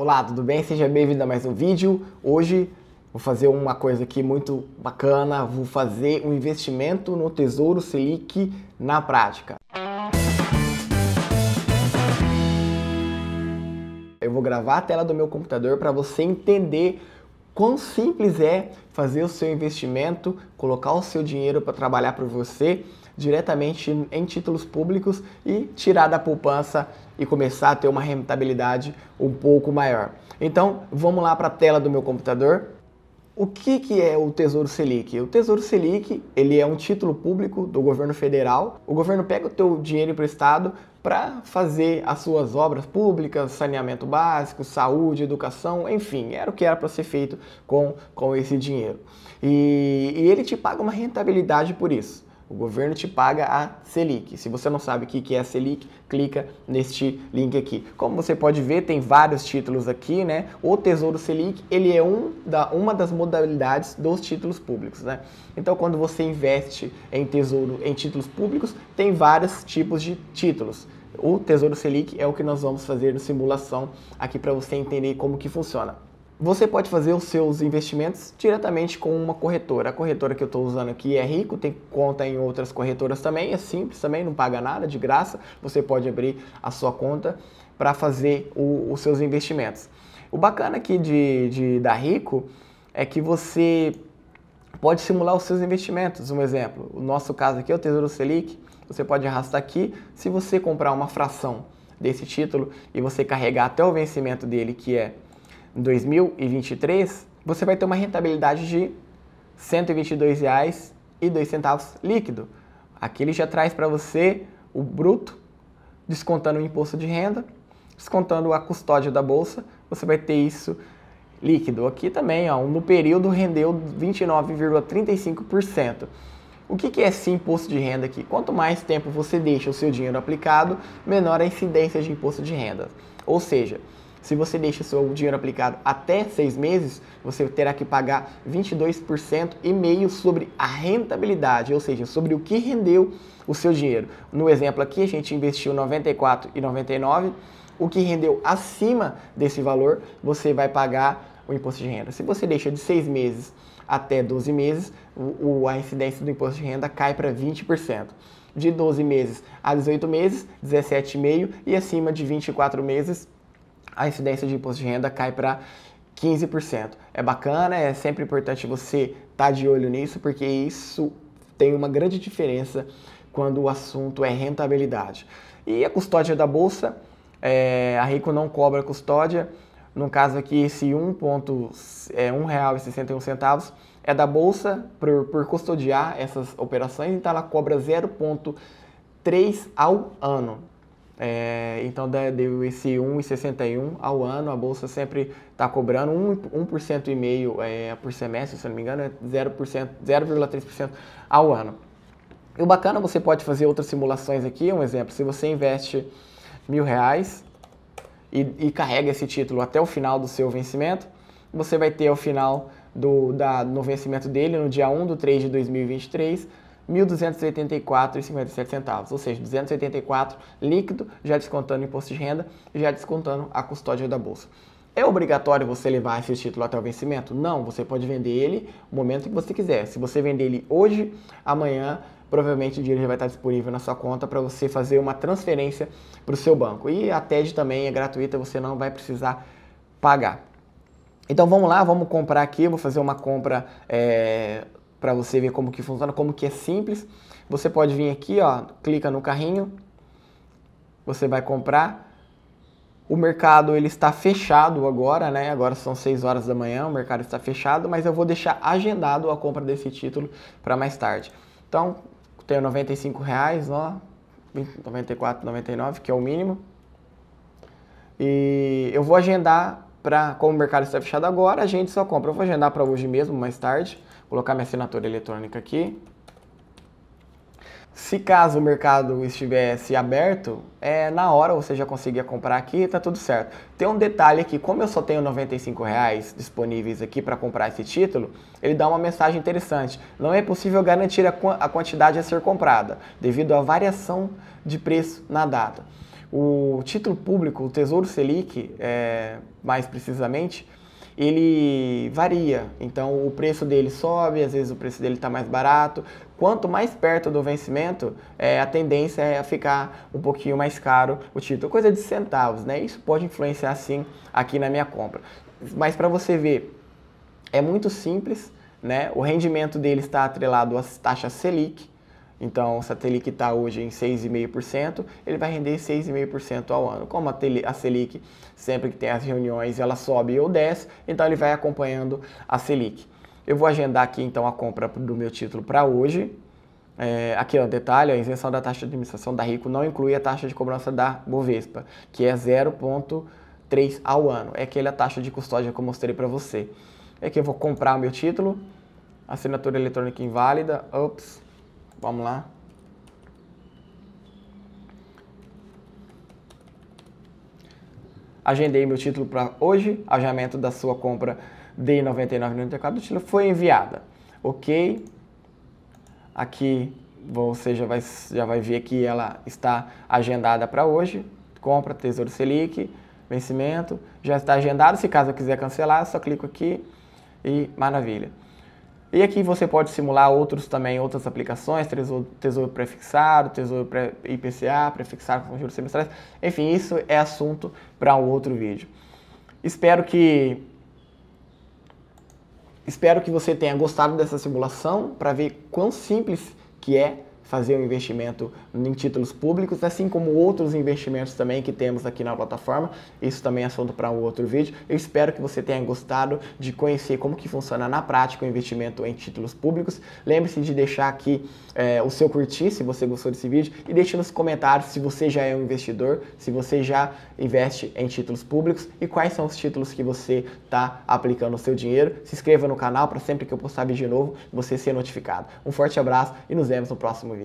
Olá, tudo bem? Seja bem-vindo a mais um vídeo. Hoje vou fazer uma coisa aqui muito bacana, vou fazer um investimento no Tesouro Selic na prática. Eu vou gravar a tela do meu computador para você entender quão simples é fazer o seu investimento, colocar o seu dinheiro para trabalhar para você diretamente em títulos públicos e tirar da poupança e começar a ter uma rentabilidade um pouco maior. Então, vamos lá para a tela do meu computador. O que, que é o Tesouro Selic? O Tesouro Selic ele é um título público do governo federal. O governo pega o teu dinheiro emprestado para fazer as suas obras públicas, saneamento básico, saúde, educação, enfim, era o que era para ser feito com, com esse dinheiro. E, e ele te paga uma rentabilidade por isso. O governo te paga a Selic. Se você não sabe o que é a Selic, clica neste link aqui. Como você pode ver, tem vários títulos aqui, né? O Tesouro Selic, ele é um da, uma das modalidades dos títulos públicos, né? Então, quando você investe em tesouro, em títulos públicos, tem vários tipos de títulos. O Tesouro Selic é o que nós vamos fazer na simulação aqui para você entender como que funciona. Você pode fazer os seus investimentos diretamente com uma corretora. A corretora que eu estou usando aqui é Rico, tem conta em outras corretoras também, é simples também, não paga nada, de graça. Você pode abrir a sua conta para fazer o, os seus investimentos. O bacana aqui de, de, da Rico é que você pode simular os seus investimentos. Um exemplo, o nosso caso aqui é o Tesouro Selic. Você pode arrastar aqui. Se você comprar uma fração desse título e você carregar até o vencimento dele, que é em 2023, você vai ter uma rentabilidade de R$ 122,02 líquido. Aqui ele já traz para você o bruto, descontando o imposto de renda, descontando a custódia da bolsa, você vai ter isso líquido. Aqui também, ó, no período rendeu 29,35%. O que é esse imposto de renda aqui? Quanto mais tempo você deixa o seu dinheiro aplicado, menor a incidência de imposto de renda. Ou seja, se você deixa seu dinheiro aplicado até seis meses, você terá que pagar 22% e meio sobre a rentabilidade, ou seja, sobre o que rendeu o seu dinheiro. No exemplo aqui, a gente investiu 94,99, o que rendeu acima desse valor, você vai pagar o imposto de renda. Se você deixa de seis meses até 12 meses, o, a incidência do imposto de renda cai para 20% de 12 meses a 18 meses, 17,5% e acima de 24 meses, a incidência de imposto de renda cai para 15%. É bacana, é sempre importante você estar tá de olho nisso, porque isso tem uma grande diferença quando o assunto é rentabilidade. E a custódia da bolsa, é, a Rico não cobra custódia. No caso aqui, esse R$ 1,61 é da bolsa por, por custodiar essas operações, então ela cobra 0,3 ao ano. É, então deu esse 1,61 ao ano, a bolsa sempre está cobrando 1%, 1 e meio é, por semestre, se não me engano, é 0,3% ao ano. E o bacana, você pode fazer outras simulações aqui, um exemplo, se você investe mil reais e, e carrega esse título até o final do seu vencimento, você vai ter ao final do, da, no vencimento dele, no dia 1 de 3 de 2023, 1.284,57 centavos, ou seja, 284 líquido, já descontando o imposto de renda, já descontando a custódia da bolsa. É obrigatório você levar esse título até o vencimento? Não, você pode vender ele no momento que você quiser. Se você vender ele hoje, amanhã, provavelmente o dinheiro já vai estar disponível na sua conta para você fazer uma transferência para o seu banco. E a TED também é gratuita, você não vai precisar pagar. Então vamos lá, vamos comprar aqui, vou fazer uma compra é, para você ver como que funciona, como que é simples. Você pode vir aqui, ó, clica no carrinho, você vai comprar. O mercado ele está fechado agora, né? Agora são 6 horas da manhã, o mercado está fechado, mas eu vou deixar agendado a compra desse título para mais tarde. Então, tenho 95 reais, ó, 94,99, que é o mínimo. E eu vou agendar para, como o mercado está fechado agora, a gente só compra. Eu vou agendar para hoje mesmo, mais tarde colocar minha assinatura eletrônica aqui. Se caso o mercado estivesse aberto, é, na hora você já conseguia comprar aqui, tá tudo certo. Tem um detalhe aqui, como eu só tenho 95 reais disponíveis aqui para comprar esse título, ele dá uma mensagem interessante. Não é possível garantir a, a quantidade a ser comprada, devido à variação de preço na data. O título público, o Tesouro Selic, é, mais precisamente, ele varia. Então o preço dele sobe, às vezes o preço dele está mais barato. Quanto mais perto do vencimento, é, a tendência é ficar um pouquinho mais caro o título, coisa de centavos, né? Isso pode influenciar sim aqui na minha compra. Mas para você ver, é muito simples, né? O rendimento dele está atrelado às taxas Selic. Então, se a Selic está hoje em 6,5%, ele vai render 6,5% ao ano. Como a Selic, sempre que tem as reuniões, ela sobe ou desce, então ele vai acompanhando a Selic. Eu vou agendar aqui então a compra do meu título para hoje. É, aqui detalhe, a isenção da taxa de administração da Rico não inclui a taxa de cobrança da Bovespa, que é 0,3 ao ano. É aquela taxa de custódia que eu mostrei para você. É que eu vou comprar o meu título, assinatura eletrônica inválida, ops, vamos lá. Agendei meu título para hoje, agendamento da sua compra de 99,94 do título foi enviada. Ok? Aqui você já vai, já vai ver que ela está agendada para hoje. Compra Tesouro Selic, vencimento, já está agendado. Se caso eu quiser cancelar, só clico aqui e maravilha. E aqui você pode simular outros também, outras aplicações, tesouro, tesouro prefixado, tesouro pré, IPCA, prefixado com juros semestrais. Enfim, isso é assunto para um outro vídeo. Espero que Espero que você tenha gostado dessa simulação para ver quão simples que é fazer um investimento em títulos públicos, assim como outros investimentos também que temos aqui na plataforma. Isso também é assunto para um outro vídeo. Eu espero que você tenha gostado de conhecer como que funciona na prática o investimento em títulos públicos. Lembre-se de deixar aqui é, o seu curtir se você gostou desse vídeo e deixe nos comentários se você já é um investidor, se você já investe em títulos públicos e quais são os títulos que você está aplicando o seu dinheiro. Se inscreva no canal para sempre que eu postar vídeo novo você ser notificado. Um forte abraço e nos vemos no próximo vídeo.